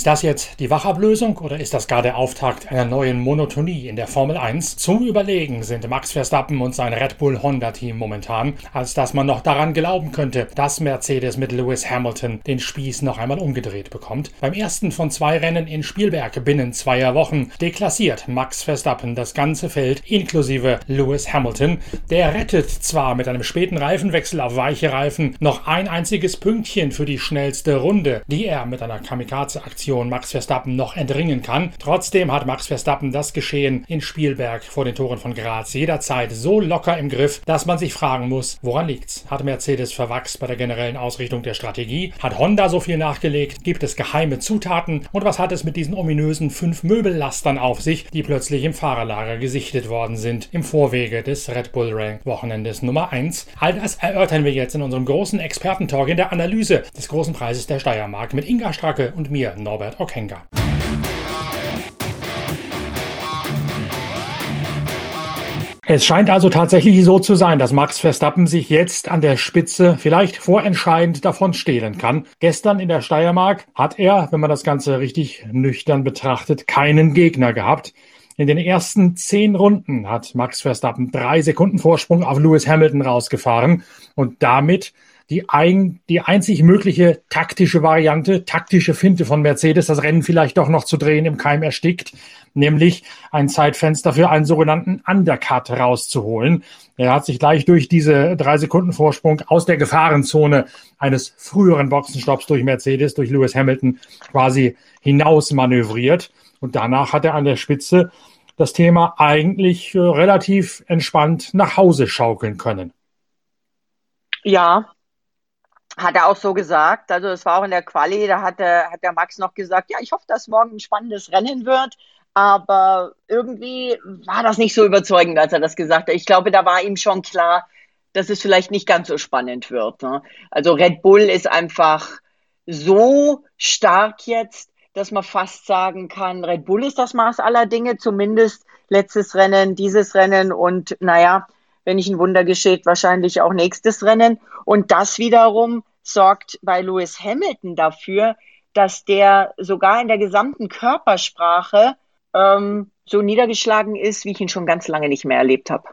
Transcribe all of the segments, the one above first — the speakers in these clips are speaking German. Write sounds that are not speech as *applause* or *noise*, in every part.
Ist das jetzt die Wachablösung oder ist das gar der Auftakt einer neuen Monotonie in der Formel 1? Zum Überlegen sind Max Verstappen und sein Red Bull Honda Team momentan, als dass man noch daran glauben könnte, dass Mercedes mit Lewis Hamilton den Spieß noch einmal umgedreht bekommt. Beim ersten von zwei Rennen in Spielberg binnen zweier Wochen deklassiert Max Verstappen das ganze Feld inklusive Lewis Hamilton. Der rettet zwar mit einem späten Reifenwechsel auf weiche Reifen noch ein einziges Pünktchen für die schnellste Runde, die er mit einer Kamikaze-Aktion Aktion Max Verstappen noch entringen kann. Trotzdem hat Max Verstappen das Geschehen in Spielberg vor den Toren von Graz jederzeit so locker im Griff, dass man sich fragen muss, woran liegt's? Hat Mercedes verwachst bei der generellen Ausrichtung der Strategie? Hat Honda so viel nachgelegt? Gibt es geheime Zutaten? Und was hat es mit diesen ominösen fünf Möbellastern auf sich, die plötzlich im Fahrerlager gesichtet worden sind im Vorwege des Red Bull Rank Wochenendes Nummer 1? All das erörtern wir jetzt in unserem großen Expertentalk in der Analyse des großen Preises der Steiermark mit Inga Stracke und mir, Norbert Okenga. Es scheint also tatsächlich so zu sein, dass Max Verstappen sich jetzt an der Spitze vielleicht vorentscheidend davon stehlen kann. Gestern in der Steiermark hat er, wenn man das Ganze richtig nüchtern betrachtet, keinen Gegner gehabt. In den ersten zehn Runden hat Max Verstappen drei Sekunden Vorsprung auf Lewis Hamilton rausgefahren und damit die, ein, die einzig mögliche taktische Variante, taktische Finte von Mercedes, das Rennen vielleicht doch noch zu drehen, im Keim erstickt, nämlich ein Zeitfenster für einen sogenannten Undercut rauszuholen. Er hat sich gleich durch diese drei Sekunden Vorsprung aus der Gefahrenzone eines früheren Boxenstopps durch Mercedes, durch Lewis Hamilton quasi hinaus manövriert. Und danach hat er an der Spitze das Thema eigentlich äh, relativ entspannt nach Hause schaukeln können. Ja, hat er auch so gesagt. Also es war auch in der Quali, da hat der, hat der Max noch gesagt, ja, ich hoffe, dass morgen ein spannendes Rennen wird. Aber irgendwie war das nicht so überzeugend, als er das gesagt hat. Ich glaube, da war ihm schon klar, dass es vielleicht nicht ganz so spannend wird. Ne? Also Red Bull ist einfach so stark jetzt, dass man fast sagen kann, Red Bull ist das Maß aller Dinge, zumindest letztes Rennen, dieses Rennen und naja, wenn nicht ein Wunder geschieht, wahrscheinlich auch nächstes Rennen. Und das wiederum sorgt bei Lewis Hamilton dafür, dass der sogar in der gesamten Körpersprache ähm, so niedergeschlagen ist, wie ich ihn schon ganz lange nicht mehr erlebt habe.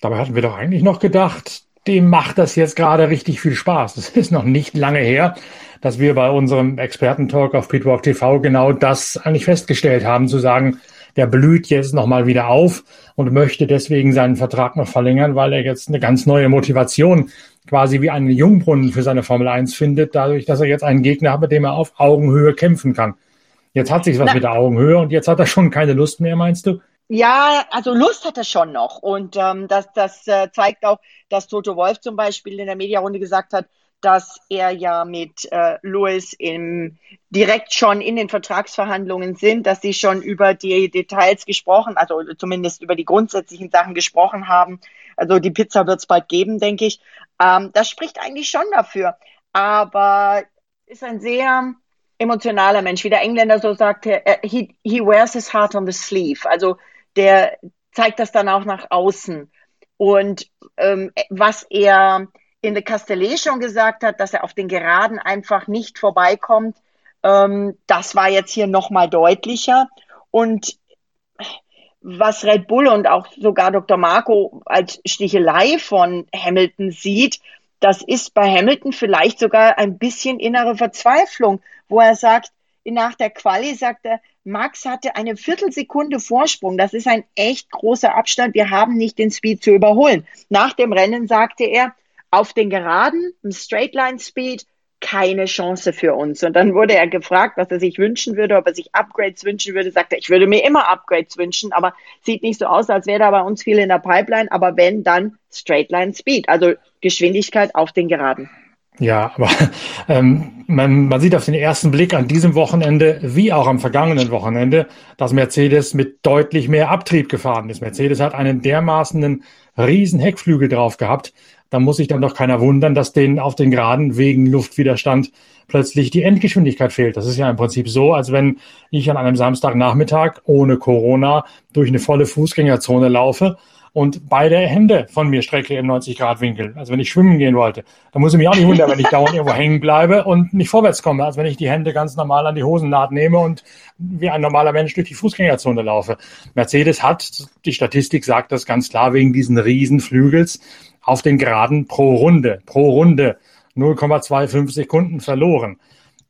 Dabei hatten wir doch eigentlich noch gedacht, dem macht das jetzt gerade richtig viel Spaß. Das ist noch nicht lange her, dass wir bei unserem Expertentalk auf Pitwalk TV genau das eigentlich festgestellt haben, zu sagen, der blüht jetzt nochmal wieder auf und möchte deswegen seinen Vertrag noch verlängern, weil er jetzt eine ganz neue Motivation quasi wie einen Jungbrunnen für seine Formel 1 findet, dadurch, dass er jetzt einen Gegner hat, mit dem er auf Augenhöhe kämpfen kann. Jetzt hat sich was Na, mit der Augenhöhe und jetzt hat er schon keine Lust mehr, meinst du? Ja, also Lust hat er schon noch. Und ähm, das, das äh, zeigt auch, dass Toto Wolf zum Beispiel in der Mediarunde gesagt hat, dass er ja mit äh, Louis im, direkt schon in den Vertragsverhandlungen sind, dass sie schon über die Details gesprochen, also zumindest über die grundsätzlichen Sachen gesprochen haben. Also die Pizza wird es bald geben, denke ich. Ähm, das spricht eigentlich schon dafür. Aber ist ein sehr emotionaler Mensch, wie der Engländer so sagte, äh, he, he wears his heart on the sleeve. Also der zeigt das dann auch nach außen. Und ähm, was er in der Castellet schon gesagt hat, dass er auf den Geraden einfach nicht vorbeikommt, ähm, das war jetzt hier nochmal deutlicher. Und was Red Bull und auch sogar Dr. Marco als Stichelei von Hamilton sieht, das ist bei Hamilton vielleicht sogar ein bisschen innere Verzweiflung, wo er sagt, nach der Quali sagt er, Max hatte eine Viertelsekunde Vorsprung. Das ist ein echt großer Abstand. Wir haben nicht den Speed zu überholen. Nach dem Rennen sagte er, auf den Geraden, im Straightline Speed, keine Chance für uns. Und dann wurde er gefragt, was er sich wünschen würde, ob er sich Upgrades wünschen würde. Sagt er, ich würde mir immer Upgrades wünschen, aber sieht nicht so aus, als wäre da bei uns viel in der Pipeline. Aber wenn, dann Straightline Speed, also Geschwindigkeit auf den Geraden. Ja, aber ähm, man, man sieht auf den ersten Blick an diesem Wochenende wie auch am vergangenen Wochenende, dass Mercedes mit deutlich mehr Abtrieb gefahren ist. Mercedes hat einen dermaßenen riesen Heckflügel drauf gehabt, da muss sich dann doch keiner wundern, dass denen auf den Geraden wegen Luftwiderstand plötzlich die Endgeschwindigkeit fehlt. Das ist ja im Prinzip so, als wenn ich an einem Samstagnachmittag ohne Corona durch eine volle Fußgängerzone laufe und beide Hände von mir strecke im 90-Grad-Winkel. Also wenn ich schwimmen gehen wollte, dann muss ich mich auch nicht wundern, wenn ich dauernd irgendwo hängen bleibe und nicht vorwärts komme, als wenn ich die Hände ganz normal an die Hosennaht nehme und wie ein normaler Mensch durch die Fußgängerzone laufe. Mercedes hat, die Statistik sagt das ganz klar, wegen diesen Riesenflügels auf den Geraden pro Runde, pro Runde 0,25 Sekunden verloren.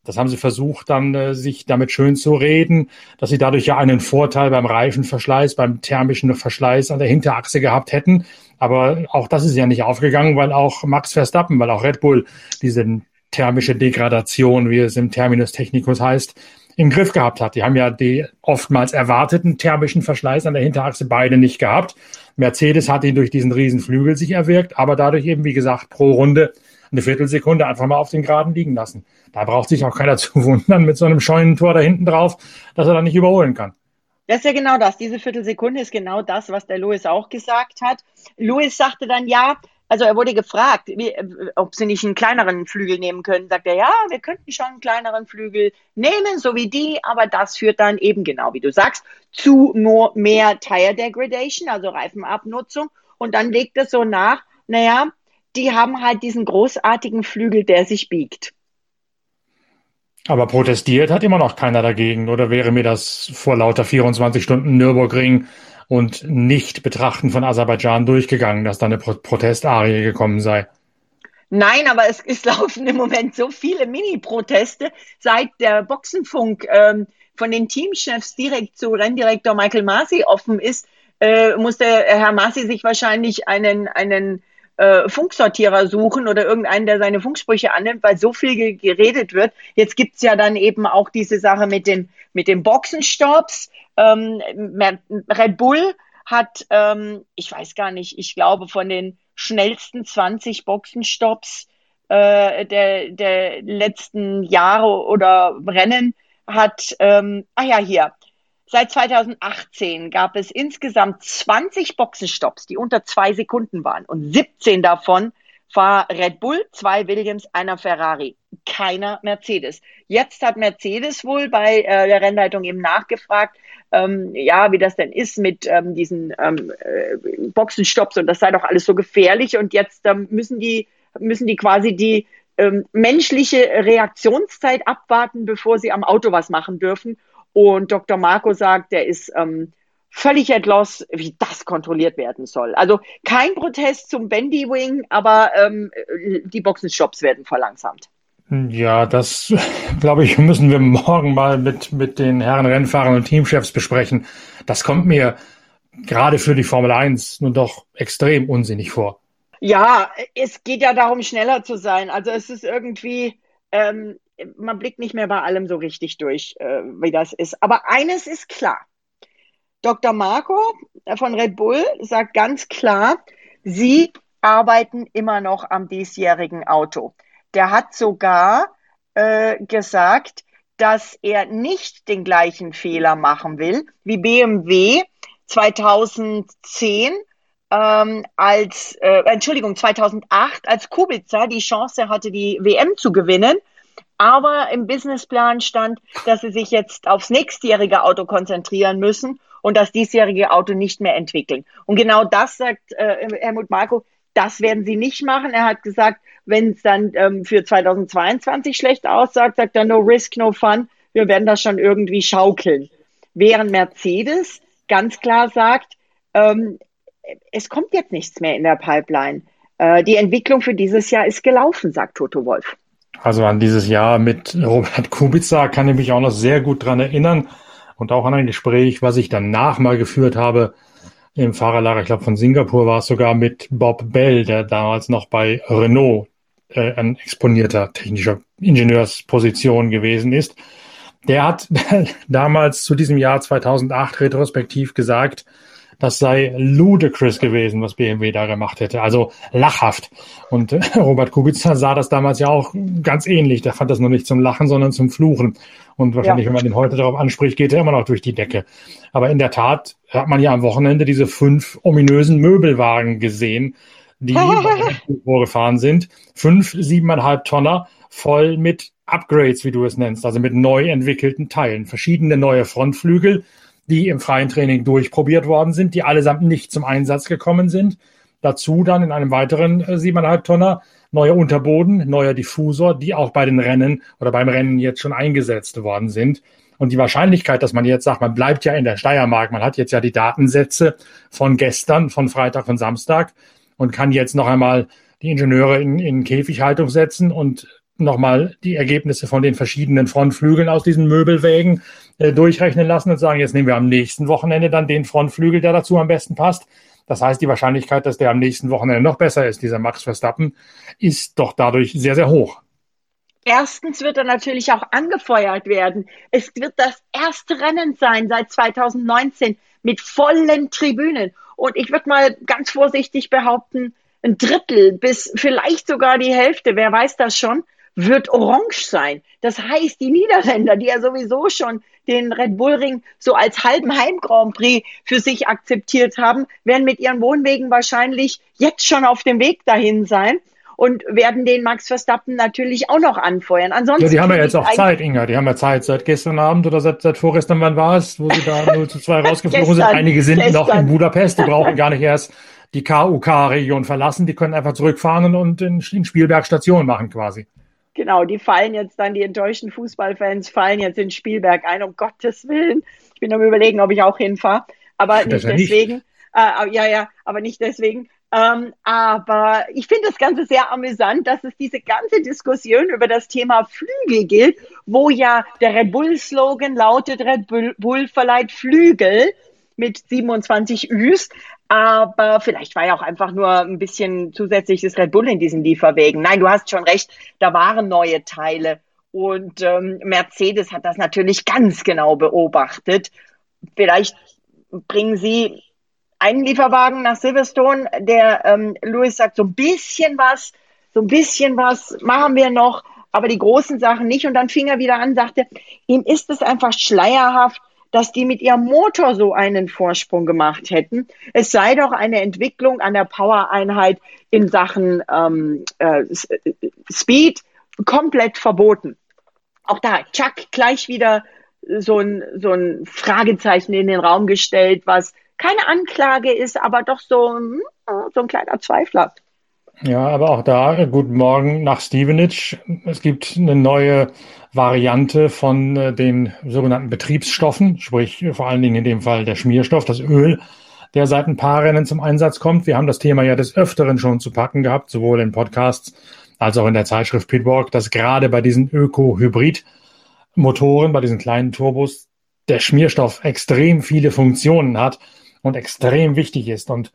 Das haben sie versucht, dann äh, sich damit schön zu reden, dass sie dadurch ja einen Vorteil beim Reifenverschleiß, beim thermischen Verschleiß an der Hinterachse gehabt hätten. Aber auch das ist ja nicht aufgegangen, weil auch Max Verstappen, weil auch Red Bull diese thermische Degradation, wie es im Terminus technicus heißt, im Griff gehabt hat. Die haben ja die oftmals erwarteten thermischen Verschleiß an der Hinterachse beide nicht gehabt. Mercedes hat ihn durch diesen Riesenflügel sich erwirkt, aber dadurch eben, wie gesagt, pro Runde eine Viertelsekunde einfach mal auf den Geraden liegen lassen. Da braucht sich auch keiner *laughs* zu wundern mit so einem Scheunentor da hinten drauf, dass er dann nicht überholen kann. Das ist ja genau das. Diese Viertelsekunde ist genau das, was der Louis auch gesagt hat. Louis sagte dann, ja, also er wurde gefragt, wie, ob sie nicht einen kleineren Flügel nehmen können. Sagt er, ja, wir könnten schon einen kleineren Flügel nehmen, so wie die, aber das führt dann eben genau, wie du sagst, zu nur mehr Tire Degradation, also Reifenabnutzung. Und dann legt es so nach, naja, die haben halt diesen großartigen Flügel, der sich biegt. Aber protestiert hat immer noch keiner dagegen, oder wäre mir das vor lauter 24 Stunden Nürburgring und nicht betrachten von Aserbaidschan durchgegangen, dass da eine Pro Protestarie gekommen sei? Nein, aber es, es laufen im Moment so viele Mini-Proteste, seit der Boxenfunk ähm, von den Teamchefs direkt zu Renndirektor Michael Masi offen ist, äh, musste Herr Masi sich wahrscheinlich einen, einen äh, Funksortierer suchen oder irgendeinen, der seine Funksprüche annimmt, weil so viel geredet wird. Jetzt gibt's ja dann eben auch diese Sache mit den, mit den Boxenstops. Ähm, Red Bull hat, ähm, ich weiß gar nicht, ich glaube von den schnellsten 20 Boxenstops äh, der, der letzten Jahre oder Rennen hat, ähm, ah ja, hier, Seit 2018 gab es insgesamt 20 Boxenstopps, die unter zwei Sekunden waren. Und 17 davon war Red Bull, zwei Williams, einer Ferrari, keiner Mercedes. Jetzt hat Mercedes wohl bei äh, der Rennleitung eben nachgefragt, ähm, ja, wie das denn ist mit ähm, diesen ähm, äh, Boxenstopps und das sei doch alles so gefährlich. Und jetzt ähm, müssen die müssen die quasi die ähm, menschliche Reaktionszeit abwarten, bevor sie am Auto was machen dürfen. Und Dr. Marco sagt, der ist ähm, völlig at loss, wie das kontrolliert werden soll. Also kein Protest zum Bendy Wing, aber ähm, die Boxenshops werden verlangsamt. Ja, das *laughs* glaube ich, müssen wir morgen mal mit, mit den Herren Rennfahrern und Teamchefs besprechen. Das kommt mir gerade für die Formel 1 nun doch extrem unsinnig vor. Ja, es geht ja darum, schneller zu sein. Also es ist irgendwie, ähm, man blickt nicht mehr bei allem so richtig durch, äh, wie das ist. Aber eines ist klar. Dr. Marco von Red Bull sagt ganz klar, sie arbeiten immer noch am diesjährigen Auto. Der hat sogar äh, gesagt, dass er nicht den gleichen Fehler machen will wie BMW 2010 ähm, als, äh, Entschuldigung, 2008, als Kubica die Chance hatte, die WM zu gewinnen aber im Businessplan stand, dass sie sich jetzt aufs nächstjährige Auto konzentrieren müssen und das diesjährige Auto nicht mehr entwickeln. Und genau das sagt äh, Helmut Marko, das werden sie nicht machen. Er hat gesagt, wenn es dann ähm, für 2022 schlecht aussagt, sagt er no risk, no fun. Wir werden das schon irgendwie schaukeln. Während Mercedes ganz klar sagt, ähm, es kommt jetzt nichts mehr in der Pipeline. Äh, die Entwicklung für dieses Jahr ist gelaufen, sagt Toto Wolf. Also an dieses Jahr mit Robert Kubica kann ich mich auch noch sehr gut dran erinnern und auch an ein Gespräch, was ich danach mal geführt habe im Fahrerlager, ich glaube von Singapur war es sogar mit Bob Bell, der damals noch bei Renault äh, ein exponierter technischer Ingenieursposition gewesen ist. Der hat *laughs* damals zu diesem Jahr 2008 retrospektiv gesagt, das sei ludicrous gewesen, was BMW da gemacht hätte. Also lachhaft. Und äh, *laughs* Robert Kubica sah das damals ja auch ganz ähnlich. Der fand das nur nicht zum Lachen, sondern zum Fluchen. Und wahrscheinlich, ja. wenn man den heute darauf anspricht, geht er immer noch durch die Decke. Aber in der Tat hat man ja am Wochenende diese fünf ominösen Möbelwagen gesehen, die *laughs* vorgefahren sind. Fünf siebeneinhalb Tonner voll mit Upgrades, wie du es nennst, also mit neu entwickelten Teilen. Verschiedene neue Frontflügel, die im freien Training durchprobiert worden sind, die allesamt nicht zum Einsatz gekommen sind. Dazu dann in einem weiteren 7,5 äh, Tonner neuer Unterboden, neuer Diffusor, die auch bei den Rennen oder beim Rennen jetzt schon eingesetzt worden sind. Und die Wahrscheinlichkeit, dass man jetzt sagt, man bleibt ja in der Steiermark, man hat jetzt ja die Datensätze von gestern, von Freitag und Samstag und kann jetzt noch einmal die Ingenieure in, in Käfighaltung setzen und nochmal die Ergebnisse von den verschiedenen Frontflügeln aus diesen Möbelwägen äh, durchrechnen lassen und sagen, jetzt nehmen wir am nächsten Wochenende dann den Frontflügel, der dazu am besten passt. Das heißt, die Wahrscheinlichkeit, dass der am nächsten Wochenende noch besser ist, dieser Max Verstappen, ist doch dadurch sehr, sehr hoch. Erstens wird er natürlich auch angefeuert werden. Es wird das erste Rennen sein seit 2019 mit vollen Tribünen. Und ich würde mal ganz vorsichtig behaupten, ein Drittel bis vielleicht sogar die Hälfte, wer weiß das schon, wird orange sein. Das heißt, die Niederländer, die ja sowieso schon den Red Bull Ring so als halben Heim Grand Prix für sich akzeptiert haben, werden mit ihren Wohnwegen wahrscheinlich jetzt schon auf dem Weg dahin sein und werden den Max Verstappen natürlich auch noch anfeuern. Ansonsten ja, die haben ja jetzt auch Zeit, Inga. Die haben ja Zeit seit gestern Abend oder seit, seit vorgestern, wann war es, wo sie da *laughs* 0 zu 2 rausgeflogen sind. Einige sind gestern. noch in Budapest, die brauchen *laughs* gar nicht erst die KUK-Region verlassen. Die können einfach zurückfahren und in, in Spielberg Station machen quasi. Genau, die fallen jetzt dann, die enttäuschten Fußballfans fallen jetzt in Spielberg ein, um Gottes Willen. Ich bin am überlegen, ob ich auch hinfahre. Aber nicht deswegen. Nicht. Äh, ja, ja, aber nicht deswegen. Ähm, aber ich finde das Ganze sehr amüsant, dass es diese ganze Diskussion über das Thema Flügel gilt, wo ja der Red Bull-Slogan lautet, Red Bull verleiht Flügel mit 27 Üs. Aber vielleicht war ja auch einfach nur ein bisschen zusätzliches Red Bull in diesen Lieferwegen. Nein, du hast schon recht, da waren neue Teile. Und ähm, Mercedes hat das natürlich ganz genau beobachtet. Vielleicht bringen sie einen Lieferwagen nach Silverstone, der ähm, Louis sagt, so ein bisschen was, so ein bisschen was machen wir noch, aber die großen Sachen nicht. Und dann fing er wieder an, sagte, ihm ist es einfach schleierhaft, dass die mit ihrem Motor so einen Vorsprung gemacht hätten. Es sei doch eine Entwicklung an der Power-Einheit in Sachen ähm, äh, Speed komplett verboten. Auch da, Chuck, gleich wieder so ein, so ein Fragezeichen in den Raum gestellt, was keine Anklage ist, aber doch so, hm, so ein kleiner Zweifler. Ja, aber auch da, guten Morgen nach Stevenage. Es gibt eine neue Variante von äh, den sogenannten Betriebsstoffen, sprich vor allen Dingen in dem Fall der Schmierstoff, das Öl, der seit ein paar Rennen zum Einsatz kommt. Wir haben das Thema ja des Öfteren schon zu packen gehabt, sowohl in Podcasts als auch in der Zeitschrift Pitwalk, dass gerade bei diesen Öko-Hybrid-Motoren, bei diesen kleinen Turbos, der Schmierstoff extrem viele Funktionen hat und extrem wichtig ist. Und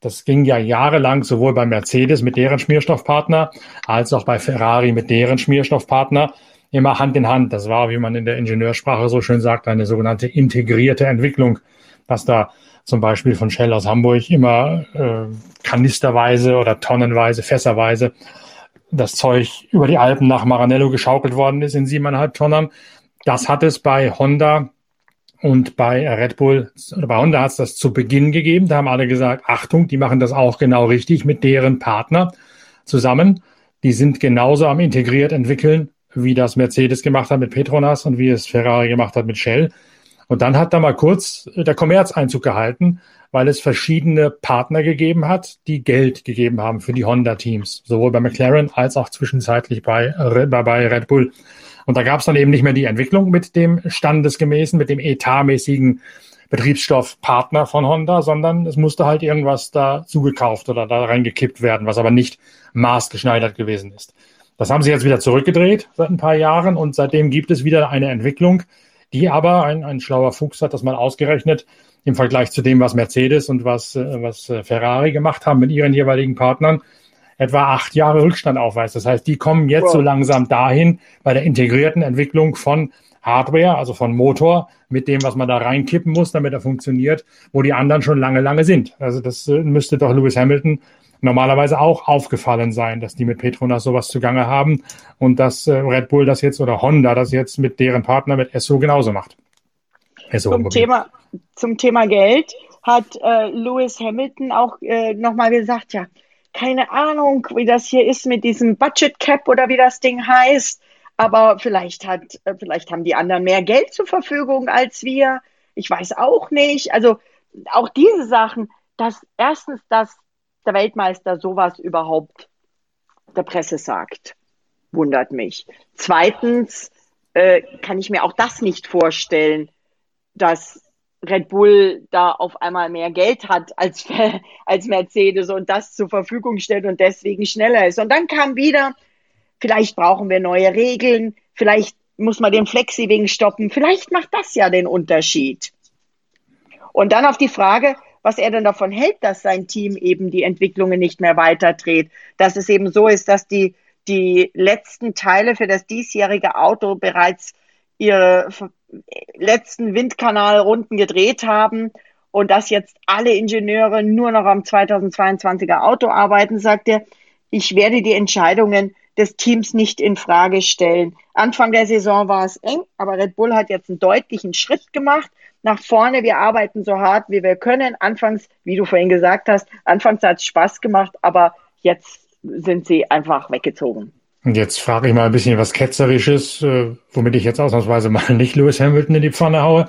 das ging ja jahrelang sowohl bei Mercedes mit deren Schmierstoffpartner als auch bei Ferrari mit deren Schmierstoffpartner immer Hand in Hand. Das war, wie man in der Ingenieursprache so schön sagt, eine sogenannte integrierte Entwicklung, dass da zum Beispiel von Shell aus Hamburg immer äh, kanisterweise oder tonnenweise, fässerweise das Zeug über die Alpen nach Maranello geschaukelt worden ist in siebeneinhalb Tonnen. Das hat es bei Honda und bei Red Bull oder bei Honda hat es das zu Beginn gegeben. Da haben alle gesagt, Achtung, die machen das auch genau richtig mit deren Partner zusammen. Die sind genauso am integriert entwickeln wie das Mercedes gemacht hat mit Petronas und wie es Ferrari gemacht hat mit Shell. Und dann hat da mal kurz der Kommerz Einzug gehalten, weil es verschiedene Partner gegeben hat, die Geld gegeben haben für die Honda-Teams, sowohl bei McLaren als auch zwischenzeitlich bei, bei Red Bull. Und da gab es dann eben nicht mehr die Entwicklung mit dem standesgemäßen, mit dem etatmäßigen Betriebsstoffpartner von Honda, sondern es musste halt irgendwas da zugekauft oder da reingekippt werden, was aber nicht maßgeschneidert gewesen ist. Das haben sie jetzt wieder zurückgedreht seit ein paar Jahren und seitdem gibt es wieder eine Entwicklung, die aber ein, ein schlauer Fuchs hat das mal ausgerechnet im Vergleich zu dem, was Mercedes und was, äh, was äh, Ferrari gemacht haben mit ihren jeweiligen Partnern, etwa acht Jahre Rückstand aufweist. Das heißt, die kommen jetzt wow. so langsam dahin bei der integrierten Entwicklung von Hardware, also von Motor, mit dem, was man da reinkippen muss, damit er funktioniert, wo die anderen schon lange, lange sind. Also das äh, müsste doch Lewis Hamilton normalerweise auch aufgefallen sein, dass die mit Petronas sowas zugange haben und dass äh, Red Bull das jetzt oder Honda das jetzt mit deren Partner mit Esso genauso macht. Esso zum, Thema, zum Thema Geld hat äh, Lewis Hamilton auch äh, nochmal gesagt, ja, keine Ahnung, wie das hier ist mit diesem Budget Cap oder wie das Ding heißt, aber vielleicht hat, äh, vielleicht haben die anderen mehr Geld zur Verfügung als wir Ich weiß auch nicht. Also auch diese Sachen, dass erstens, dass der Weltmeister sowas überhaupt der Presse sagt, wundert mich. Zweitens äh, kann ich mir auch das nicht vorstellen, dass Red Bull da auf einmal mehr Geld hat als, als Mercedes und das zur Verfügung stellt und deswegen schneller ist. Und dann kam wieder, vielleicht brauchen wir neue Regeln, vielleicht muss man den Flexi-Wing stoppen, vielleicht macht das ja den Unterschied. Und dann auf die Frage, was er denn davon hält, dass sein Team eben die Entwicklungen nicht mehr weiterdreht, dass es eben so ist, dass die, die letzten Teile für das diesjährige Auto bereits ihre letzten Windkanalrunden gedreht haben und dass jetzt alle Ingenieure nur noch am 2022er Auto arbeiten, sagt er, ich werde die Entscheidungen des Teams nicht in Frage stellen. Anfang der Saison war es eng, aber Red Bull hat jetzt einen deutlichen Schritt gemacht nach vorne. Wir arbeiten so hart, wie wir können. Anfangs, wie du vorhin gesagt hast, anfangs hat es Spaß gemacht, aber jetzt sind sie einfach weggezogen. Und jetzt frage ich mal ein bisschen was Ketzerisches, äh, womit ich jetzt ausnahmsweise mal *laughs* nicht Lewis Hamilton in die Pfanne haue.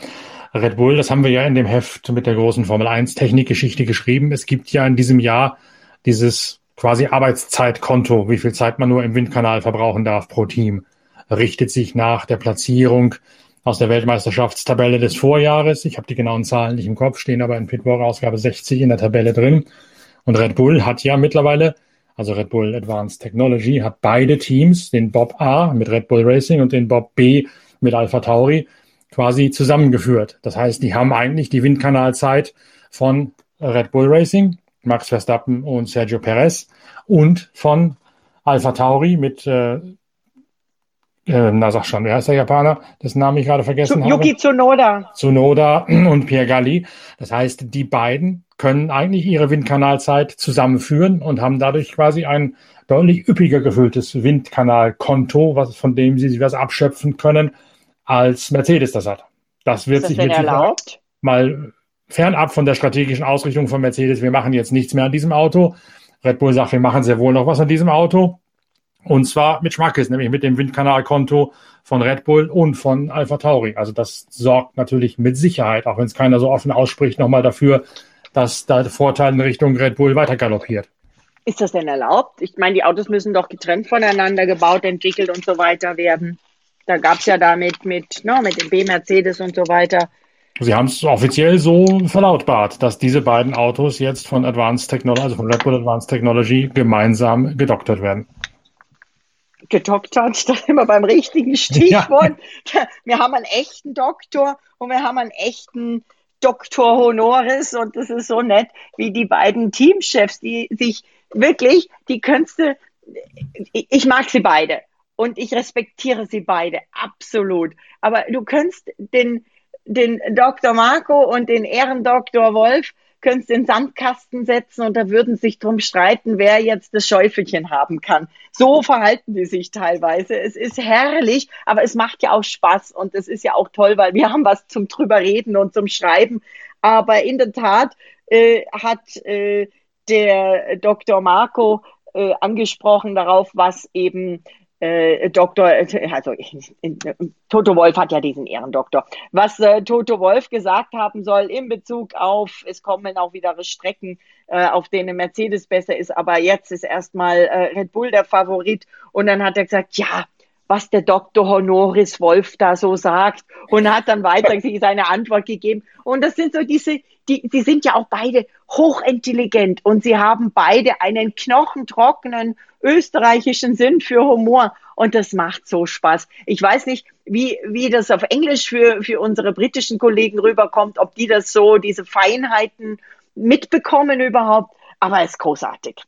Red Bull, das haben wir ja in dem Heft mit der großen Formel 1 Technikgeschichte geschrieben. Es gibt ja in diesem Jahr dieses quasi Arbeitszeitkonto, wie viel Zeit man nur im Windkanal verbrauchen darf pro Team. Richtet sich nach der Platzierung aus der Weltmeisterschaftstabelle des Vorjahres. Ich habe die genauen Zahlen nicht im Kopf, stehen aber in Pitwalk Ausgabe 60 in der Tabelle drin. Und Red Bull hat ja mittlerweile also Red Bull Advanced Technology, hat beide Teams, den Bob A mit Red Bull Racing und den Bob B mit Alpha Tauri, quasi zusammengeführt. Das heißt, die haben eigentlich die Windkanalzeit von Red Bull Racing, Max Verstappen und Sergio Perez und von Alpha Tauri mit, äh, äh, na sag schon, wer heißt der Japaner, dessen Namen ich gerade vergessen Yuki habe? Yuki Tsunoda. Tsunoda und Pierre Galli. Das heißt, die beiden können eigentlich ihre Windkanalzeit zusammenführen und haben dadurch quasi ein deutlich üppiger gefülltes Windkanalkonto, was, von dem sie sich was abschöpfen können, als Mercedes das hat. Das wird das sich mit erlaubt? mal fernab von der strategischen Ausrichtung von Mercedes. Wir machen jetzt nichts mehr an diesem Auto. Red Bull sagt, wir machen sehr wohl noch was an diesem Auto. Und zwar mit Schmackes, nämlich mit dem Windkanalkonto von Red Bull und von Alpha Tauri. Also das sorgt natürlich mit Sicherheit, auch wenn es keiner so offen ausspricht, nochmal dafür, dass da der Vorteil in Richtung Red Bull weiter galoppiert. Ist das denn erlaubt? Ich meine, die Autos müssen doch getrennt voneinander gebaut, entwickelt und so weiter werden. Da gab es ja damit mit, no, mit dem B-Mercedes und so weiter. Sie haben es offiziell so verlautbart, dass diese beiden Autos jetzt von Advanced Technology, also von Red Bull Advanced Technology, gemeinsam gedoktert werden. Gedoktert, da wir beim richtigen Stichwort. Ja. Wir haben einen echten Doktor und wir haben einen echten Doktor Honoris und das ist so nett, wie die beiden Teamchefs, die sich wirklich, die Künste, ich mag sie beide und ich respektiere sie beide, absolut. Aber du könntest den, den Dr. Marco und den Ehrendoktor Wolf könntest in den Sandkasten setzen und da würden sich drum streiten, wer jetzt das Schäufelchen haben kann. So verhalten die sich teilweise. Es ist herrlich, aber es macht ja auch Spaß und es ist ja auch toll, weil wir haben was zum drüber reden und zum Schreiben. Aber in der Tat äh, hat äh, der Dr. Marco äh, angesprochen darauf, was eben äh, Doktor, also Toto Wolf hat ja diesen Ehrendoktor, was äh, Toto Wolf gesagt haben soll in Bezug auf, es kommen auch wieder Strecken, äh, auf denen Mercedes besser ist, aber jetzt ist erstmal äh, Red Bull der Favorit und dann hat er gesagt, ja, was der Dr. Honoris Wolf da so sagt und hat dann weiter *laughs* seine Antwort gegeben. Und das sind so diese, die, die sind ja auch beide hochintelligent und sie haben beide einen knochentrockenen österreichischen Sinn für Humor und das macht so Spaß. Ich weiß nicht, wie, wie das auf Englisch für, für unsere britischen Kollegen rüberkommt, ob die das so, diese Feinheiten mitbekommen überhaupt, aber es ist großartig.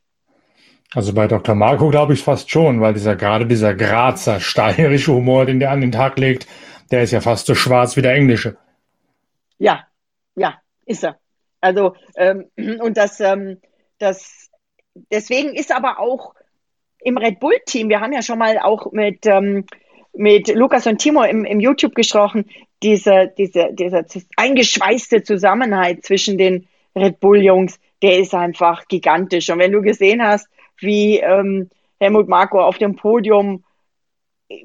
Also bei Dr. Marco glaube ich fast schon, weil dieser gerade dieser Grazer steirische Humor, den der an den Tag legt, der ist ja fast so schwarz wie der englische. Ja, ja, ist er. Also ähm, *clears throat* und das, ähm, das deswegen ist aber auch im Red Bull Team, wir haben ja schon mal auch mit ähm, mit Lukas und Timo im, im YouTube gesprochen, diese, diese, dieser eingeschweißte Zusammenhalt zwischen den Red Bull Jungs, der ist einfach gigantisch. Und wenn du gesehen hast, wie ähm, Helmut Marko auf dem Podium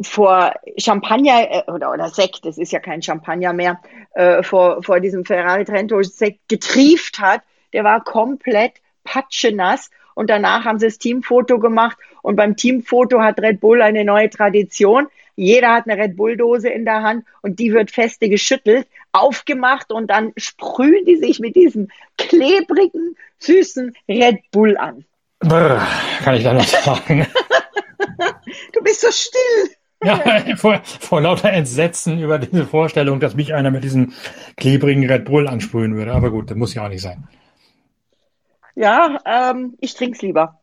vor Champagner äh, oder, oder Sekt, das ist ja kein Champagner mehr, äh, vor, vor diesem Ferrari Trento Sekt getrieft hat, der war komplett patschenass und danach haben sie das Teamfoto gemacht und beim Teamfoto hat Red Bull eine neue Tradition. Jeder hat eine Red Bull Dose in der Hand und die wird feste geschüttelt, aufgemacht und dann sprühen die sich mit diesem klebrigen, süßen Red Bull an. Brr, kann ich da noch sagen. *laughs* du bist so still. Ja, *laughs* vor, vor lauter Entsetzen über diese Vorstellung, dass mich einer mit diesem klebrigen Red Bull ansprühen würde. Aber gut, das muss ja auch nicht sein. Ja, ähm, ich trinke es lieber.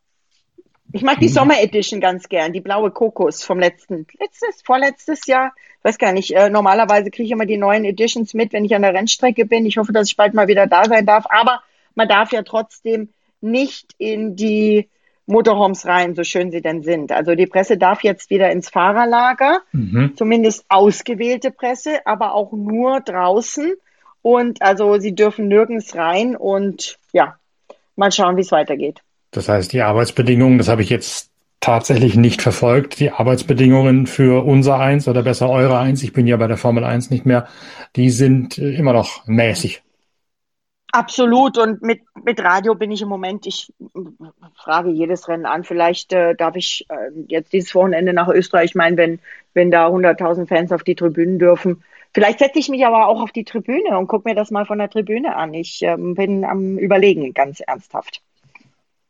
Ich mag die mhm. Sommer Edition ganz gern, die blaue Kokos vom letzten, letztes, vorletztes Jahr. Ich weiß gar nicht, äh, normalerweise kriege ich immer die neuen Editions mit, wenn ich an der Rennstrecke bin. Ich hoffe, dass ich bald mal wieder da sein darf. Aber man darf ja trotzdem nicht in die Motorhomes rein, so schön sie denn sind. Also die Presse darf jetzt wieder ins Fahrerlager, mhm. zumindest ausgewählte Presse, aber auch nur draußen. Und also sie dürfen nirgends rein und ja, mal schauen, wie es weitergeht. Das heißt, die Arbeitsbedingungen, das habe ich jetzt tatsächlich nicht verfolgt. Die Arbeitsbedingungen für unser Eins oder besser eure Eins, ich bin ja bei der Formel 1 nicht mehr, die sind immer noch mäßig. Absolut. Und mit, mit Radio bin ich im Moment, ich frage jedes Rennen an. Vielleicht äh, darf ich äh, jetzt dieses Wochenende nach Österreich. Ich meine, wenn, wenn da 100.000 Fans auf die Tribünen dürfen. Vielleicht setze ich mich aber auch auf die Tribüne und gucke mir das mal von der Tribüne an. Ich ähm, bin am Überlegen, ganz ernsthaft.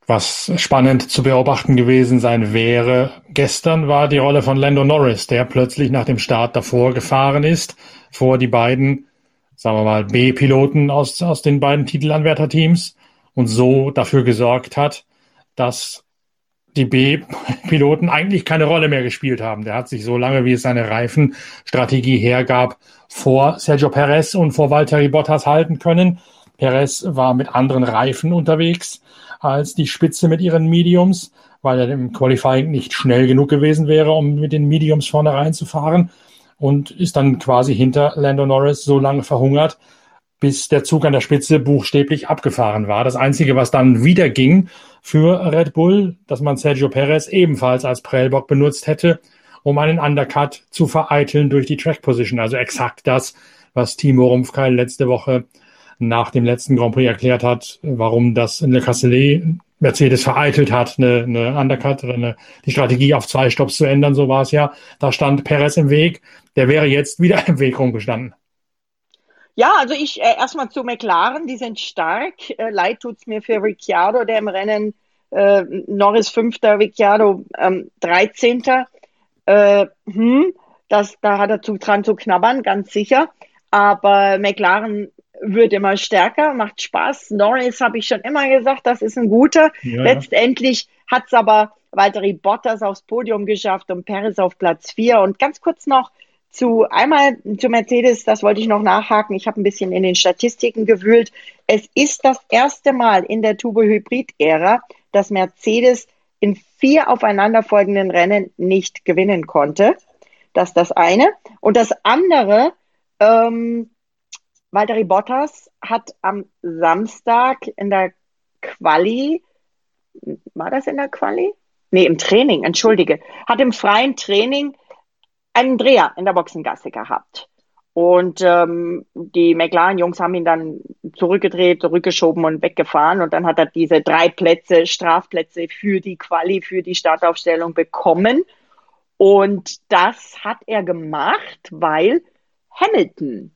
Was spannend zu beobachten gewesen sein wäre, gestern war die Rolle von Lando Norris, der plötzlich nach dem Start davor gefahren ist, vor die beiden, sagen wir mal, B-Piloten aus, aus den beiden Titelanwärterteams und so dafür gesorgt hat, dass die B-Piloten eigentlich keine Rolle mehr gespielt haben. Der hat sich so lange, wie es seine Reifenstrategie hergab, vor Sergio Perez und vor Valtteri Bottas halten können. Perez war mit anderen Reifen unterwegs als die Spitze mit ihren Mediums, weil er im Qualifying nicht schnell genug gewesen wäre, um mit den Mediums vorne reinzufahren und ist dann quasi hinter Lando Norris so lange verhungert, bis der Zug an der Spitze buchstäblich abgefahren war. Das Einzige, was dann wieder ging für Red Bull, dass man Sergio Perez ebenfalls als Prellbock benutzt hätte, um einen Undercut zu vereiteln durch die Track Position. Also exakt das, was Timo Rumpfkeil letzte Woche nach dem letzten Grand Prix erklärt hat, warum das in Le Castellet Mercedes vereitelt hat, eine, eine Undercut oder eine, die Strategie auf zwei Stops zu ändern, so war es ja. Da stand Perez im Weg. Der wäre jetzt wieder im Weg rumgestanden. Ja, also ich äh, erstmal zu McLaren, die sind stark. Äh, leid tut's mir für Ricciardo, der im Rennen äh, Norris Fünfter, Ricciardo ähm, 13. Äh, hm, das, da hat er zu, dran zu knabbern, ganz sicher. Aber McLaren wird immer stärker, macht Spaß. Norris habe ich schon immer gesagt, das ist ein guter. Ja. Letztendlich hat es aber Valtteri Bottas aufs Podium geschafft und Perez auf Platz vier. Und ganz kurz noch zu einmal zu Mercedes, das wollte ich noch nachhaken. Ich habe ein bisschen in den Statistiken gewühlt. Es ist das erste Mal in der Turbo-Hybrid-Ära, dass Mercedes in vier aufeinanderfolgenden Rennen nicht gewinnen konnte. Das ist das eine. Und das andere, ähm, Valtteri Bottas hat am Samstag in der Quali, war das in der Quali? Nee, im Training, entschuldige, hat im freien Training einen Dreher in der Boxengasse gehabt. Und ähm, die McLaren-Jungs haben ihn dann zurückgedreht, zurückgeschoben und weggefahren. Und dann hat er diese drei Plätze, Strafplätze für die Quali, für die Startaufstellung bekommen. Und das hat er gemacht, weil Hamilton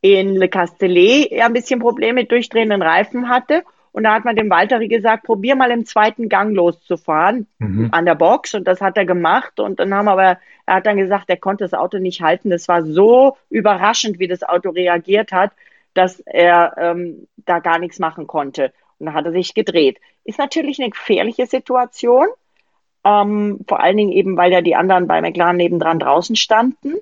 in Le Castellet ein bisschen Probleme mit durchdrehenden Reifen hatte. Und da hat man dem Walteri gesagt, probier mal im zweiten Gang loszufahren mhm. an der Box. Und das hat er gemacht. Und dann haben aber, er hat dann gesagt, er konnte das Auto nicht halten. Das war so überraschend, wie das Auto reagiert hat, dass er ähm, da gar nichts machen konnte. Und dann hat er sich gedreht. Ist natürlich eine gefährliche Situation. Ähm, vor allen Dingen eben, weil ja die anderen bei McLaren nebendran draußen standen.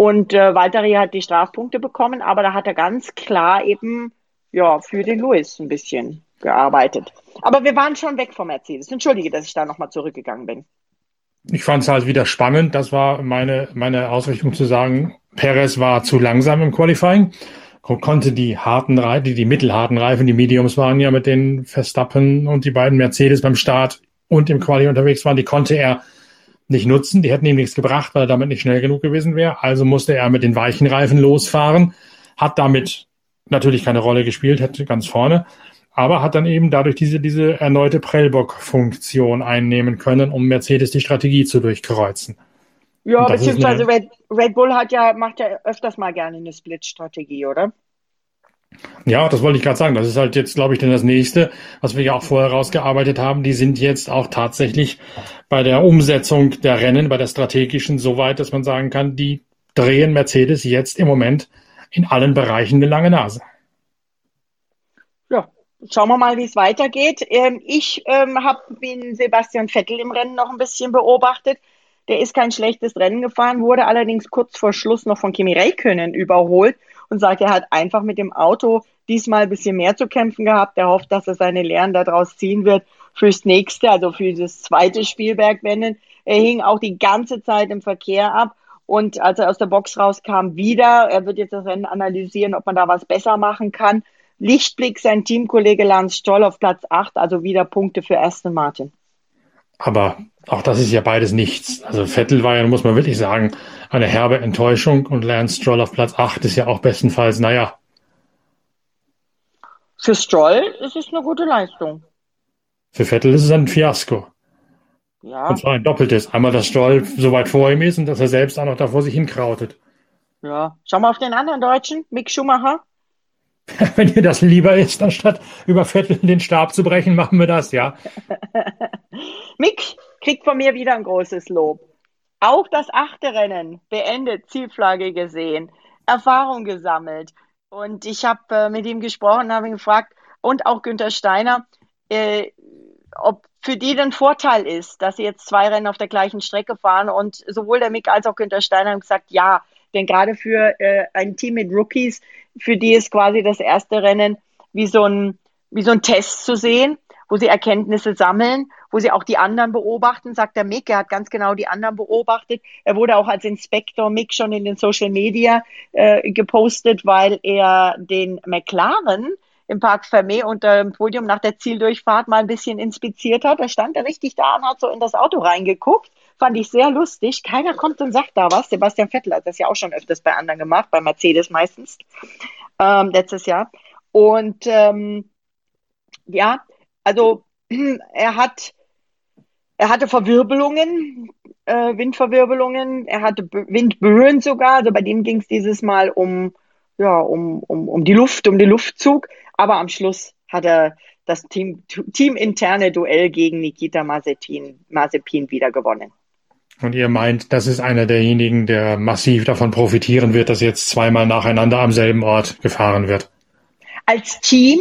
Und äh, Valtteri hat die Strafpunkte bekommen, aber da hat er ganz klar eben ja für den Lewis ein bisschen gearbeitet. Aber wir waren schon weg vom Mercedes. Entschuldige, dass ich da nochmal zurückgegangen bin. Ich fand es halt wieder spannend. Das war meine, meine Ausrichtung zu sagen, Perez war zu langsam im Qualifying, konnte die harten Reifen, die, die mittelharten Reifen, die Mediums waren ja mit den Verstappen und die beiden Mercedes beim Start und im Quali unterwegs waren, die konnte er nicht nutzen. Die hätten ihm nichts gebracht, weil er damit nicht schnell genug gewesen wäre. Also musste er mit den weichen Reifen losfahren, hat damit natürlich keine Rolle gespielt, hätte ganz vorne, aber hat dann eben dadurch diese, diese erneute Prellbock-Funktion einnehmen können, um Mercedes die Strategie zu durchkreuzen. Ja, beziehungsweise Red, Red Bull hat ja, macht ja öfters mal gerne eine Split-Strategie, oder? Ja, das wollte ich gerade sagen. Das ist halt jetzt, glaube ich, dann das nächste, was wir ja auch vorher rausgearbeitet haben. Die sind jetzt auch tatsächlich bei der Umsetzung der Rennen, bei der strategischen, so weit, dass man sagen kann, die drehen Mercedes jetzt im Moment in allen Bereichen eine lange Nase. Ja, schauen wir mal, wie es weitergeht. Ähm, ich ähm, habe den Sebastian Vettel im Rennen noch ein bisschen beobachtet. Der ist kein schlechtes Rennen gefahren, wurde allerdings kurz vor Schluss noch von Kimi Räikkönen überholt und sagt, er hat einfach mit dem Auto diesmal ein bisschen mehr zu kämpfen gehabt. Er hofft, dass er seine Lehren daraus ziehen wird fürs nächste, also für das zweite Spielbergrennen. Er hing auch die ganze Zeit im Verkehr ab. Und als er aus der Box rauskam, wieder, er wird jetzt das Rennen analysieren, ob man da was besser machen kann. Lichtblick sein Teamkollege Lance Stoll auf Platz 8, also wieder Punkte für Aston Martin. Aber auch das ist ja beides nichts. Also Vettel war ja, muss man wirklich sagen, eine herbe Enttäuschung und Lance Stroll auf Platz 8 ist ja auch bestenfalls, naja. Für Stroll ist es eine gute Leistung. Für Vettel ist es ein Fiasko. Ja. Und zwar ein doppeltes. Einmal, dass Stroll so weit vor ihm ist und dass er selbst auch noch da vor sich hinkrautet. Ja. Schau mal auf den anderen Deutschen, Mick Schumacher. *laughs* Wenn dir das lieber ist, anstatt über Vettel den Stab zu brechen, machen wir das, ja. *laughs* Mick kriegt von mir wieder ein großes Lob. Auch das achte Rennen beendet, Zielflagge gesehen, Erfahrung gesammelt. Und ich habe äh, mit ihm gesprochen, habe ihn gefragt, und auch Günther Steiner, äh, ob für die ein Vorteil ist, dass sie jetzt zwei Rennen auf der gleichen Strecke fahren. Und sowohl der Mick als auch Günther Steiner haben gesagt, ja, denn gerade für äh, ein Team mit Rookies, für die ist quasi das erste Rennen wie so ein, wie so ein Test zu sehen, wo sie Erkenntnisse sammeln, wo sie auch die anderen beobachten, sagt der Mick. Er hat ganz genau die anderen beobachtet. Er wurde auch als Inspektor Mick schon in den Social Media äh, gepostet, weil er den McLaren im Park Fermé unter dem Podium nach der Zieldurchfahrt mal ein bisschen inspiziert hat. Da stand er richtig da und hat so in das Auto reingeguckt Fand ich sehr lustig. Keiner kommt und sagt da was. Sebastian Vettel hat das ja auch schon öfters bei anderen gemacht, bei Mercedes meistens, ähm, letztes Jahr. Und ähm, ja, also *clears throat* er hat, er hatte Verwirbelungen, äh, Windverwirbelungen, er hatte Windböen sogar. Also bei dem ging es dieses Mal um, ja, um, um, um die Luft, um den Luftzug. Aber am Schluss hat er das Team, teaminterne Duell gegen Nikita Mazepin, Mazepin wieder gewonnen. Und ihr meint, das ist einer derjenigen, der massiv davon profitieren wird, dass jetzt zweimal nacheinander am selben Ort gefahren wird. Als Team,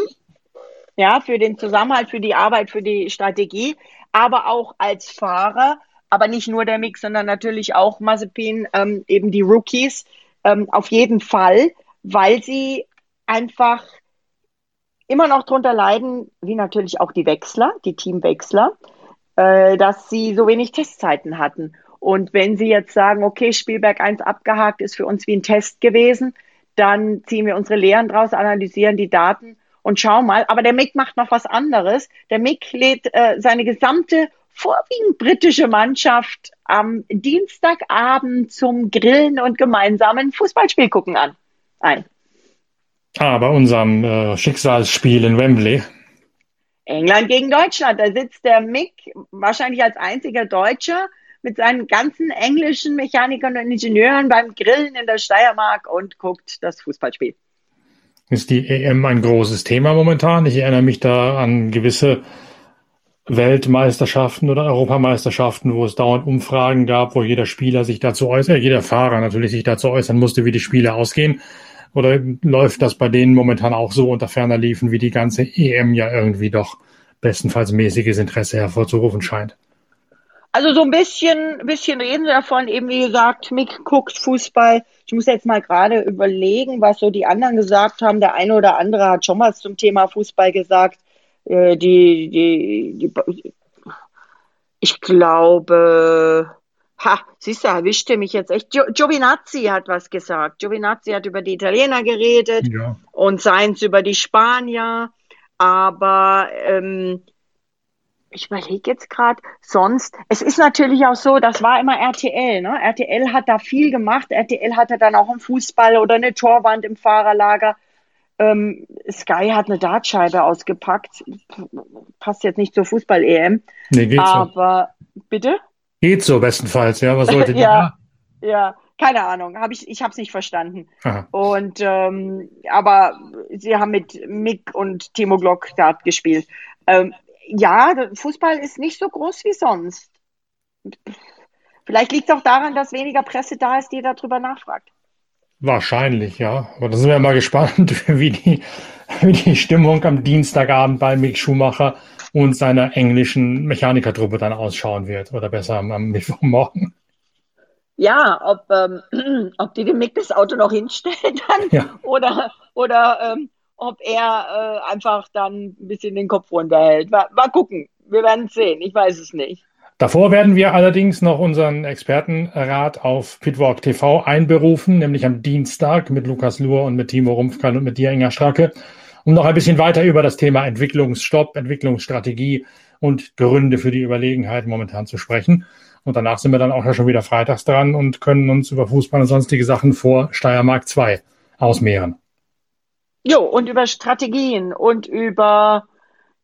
ja, für den Zusammenhalt, für die Arbeit, für die Strategie, aber auch als Fahrer, aber nicht nur der Mix, sondern natürlich auch Mazepin, ähm, eben die Rookies, ähm, auf jeden Fall, weil sie einfach immer noch drunter leiden, wie natürlich auch die Wechsler, die Teamwechsler, äh, dass sie so wenig Testzeiten hatten. Und wenn Sie jetzt sagen, okay, Spielberg 1 abgehakt ist für uns wie ein Test gewesen, dann ziehen wir unsere Lehren draus, analysieren die Daten und schauen mal. Aber der Mick macht noch was anderes. Der Mick lädt äh, seine gesamte vorwiegend britische Mannschaft am Dienstagabend zum Grillen und gemeinsamen Fußballspiel gucken an. Ein. Ah, bei unserem äh, Schicksalsspiel in Wembley. England gegen Deutschland. Da sitzt der Mick wahrscheinlich als einziger Deutscher mit seinen ganzen englischen Mechanikern und Ingenieuren beim Grillen in der Steiermark und guckt das Fußballspiel. Ist die EM ein großes Thema momentan? Ich erinnere mich da an gewisse Weltmeisterschaften oder Europameisterschaften, wo es dauernd Umfragen gab, wo jeder Spieler sich dazu äußert, äh, jeder Fahrer natürlich sich dazu äußern musste, wie die Spiele ausgehen. Oder läuft das bei denen momentan auch so unter ferner Liefen, wie die ganze EM ja irgendwie doch bestenfalls mäßiges Interesse hervorzurufen scheint? Also so ein bisschen, bisschen reden sie davon, eben wie gesagt, Mick guckt Fußball. Ich muss jetzt mal gerade überlegen, was so die anderen gesagt haben. Der eine oder andere hat schon was zum Thema Fußball gesagt. Äh, die, die, die, ich glaube, ha, siehst du, erwischte mich jetzt echt. Gio, Giovinazzi hat was gesagt. Giovinazzi hat über die Italiener geredet ja. und seins über die Spanier. Aber ähm, ich überlege jetzt gerade, sonst, es ist natürlich auch so, das war immer RTL, ne? RTL hat da viel gemacht, RTL hatte dann auch einen Fußball oder eine Torwand im Fahrerlager. Ähm, Sky hat eine Dartscheibe ausgepackt. Passt jetzt nicht zur Fußball-EM. Nee, geht aber, so. bitte? Geht so bestenfalls, ja. Was *laughs* sollte die? ja, ja, keine Ahnung. Hab ich ich habe es nicht verstanden. Aha. Und ähm, aber sie haben mit Mick und Timo Glock Dart gespielt. Ähm, ja, Fußball ist nicht so groß wie sonst. Vielleicht liegt es auch daran, dass weniger Presse da ist, die darüber nachfragt. Wahrscheinlich, ja. Aber da sind wir mal *laughs* gespannt, wie die, wie die Stimmung am Dienstagabend bei Mick Schumacher und seiner englischen Mechanikertruppe dann ausschauen wird. Oder besser am Mittwochmorgen. Ja, ob, ähm, *clears throat* ob die dem Mick das Auto noch hinstellen dann ja. oder, oder ähm, ob er äh, einfach dann ein bisschen den Kopf runterhält. Mal, mal gucken. Wir werden es sehen. Ich weiß es nicht. Davor werden wir allerdings noch unseren Expertenrat auf Pitwalk TV einberufen, nämlich am Dienstag mit Lukas Luhr und mit Timo Rumpfkan und mit dir, Inga Stracke, um noch ein bisschen weiter über das Thema Entwicklungsstopp, Entwicklungsstrategie und Gründe für die Überlegenheit momentan zu sprechen. Und danach sind wir dann auch ja schon wieder freitags dran und können uns über Fußball und sonstige Sachen vor Steiermark 2 ausmehren. Jo, und über Strategien und über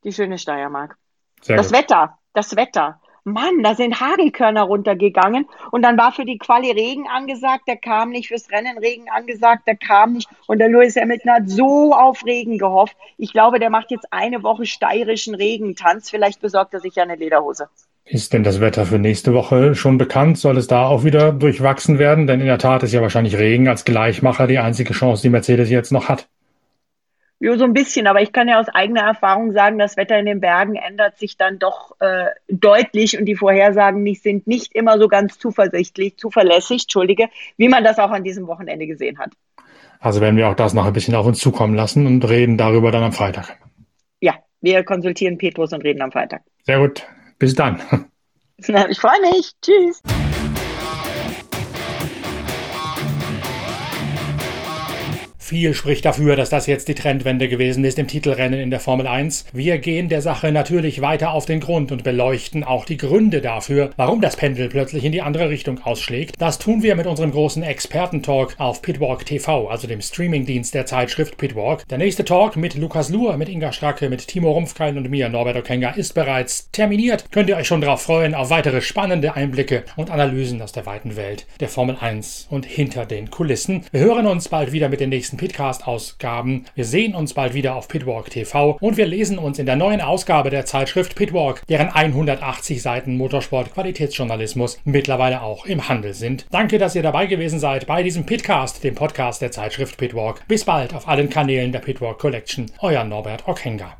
die schöne Steiermark. Sehr das gut. Wetter, das Wetter. Mann, da sind Hagelkörner runtergegangen und dann war für die Quali Regen angesagt, der kam nicht, fürs Rennen Regen angesagt, der kam nicht und der Lewis Hamilton hat so auf Regen gehofft. Ich glaube, der macht jetzt eine Woche steirischen Regentanz, vielleicht besorgt er sich ja eine Lederhose. Ist denn das Wetter für nächste Woche schon bekannt? Soll es da auch wieder durchwachsen werden? Denn in der Tat ist ja wahrscheinlich Regen als Gleichmacher die einzige Chance, die Mercedes jetzt noch hat. Ja, so ein bisschen, aber ich kann ja aus eigener Erfahrung sagen, das Wetter in den Bergen ändert sich dann doch äh, deutlich und die Vorhersagen nicht, sind nicht immer so ganz zuversichtlich, zuverlässig, entschuldige, wie man das auch an diesem Wochenende gesehen hat. Also werden wir auch das noch ein bisschen auf uns zukommen lassen und reden darüber dann am Freitag. Ja, wir konsultieren Petrus und reden am Freitag. Sehr gut. Bis dann. *laughs* Ich freue mich. Tschüss. Viel spricht dafür, dass das jetzt die Trendwende gewesen ist im Titelrennen in der Formel 1. Wir gehen der Sache natürlich weiter auf den Grund und beleuchten auch die Gründe dafür, warum das Pendel plötzlich in die andere Richtung ausschlägt. Das tun wir mit unserem großen Expertentalk auf Pitwalk TV, also dem Streamingdienst der Zeitschrift Pitwalk. Der nächste Talk mit Lukas Luhr, mit Inga Stracke, mit Timo Rumpfkeil und mir, Norbert Okenga, ist bereits terminiert. Könnt ihr euch schon darauf freuen, auf weitere spannende Einblicke und Analysen aus der weiten Welt der Formel 1 und hinter den Kulissen. Wir hören uns bald wieder mit den nächsten nächsten Pitcast-Ausgaben. Wir sehen uns bald wieder auf Pitwalk TV und wir lesen uns in der neuen Ausgabe der Zeitschrift Pitwalk, deren 180 Seiten Motorsport-Qualitätsjournalismus mittlerweile auch im Handel sind. Danke, dass ihr dabei gewesen seid bei diesem Pitcast, dem Podcast der Zeitschrift Pitwalk. Bis bald auf allen Kanälen der Pitwalk Collection. Euer Norbert Ockenga.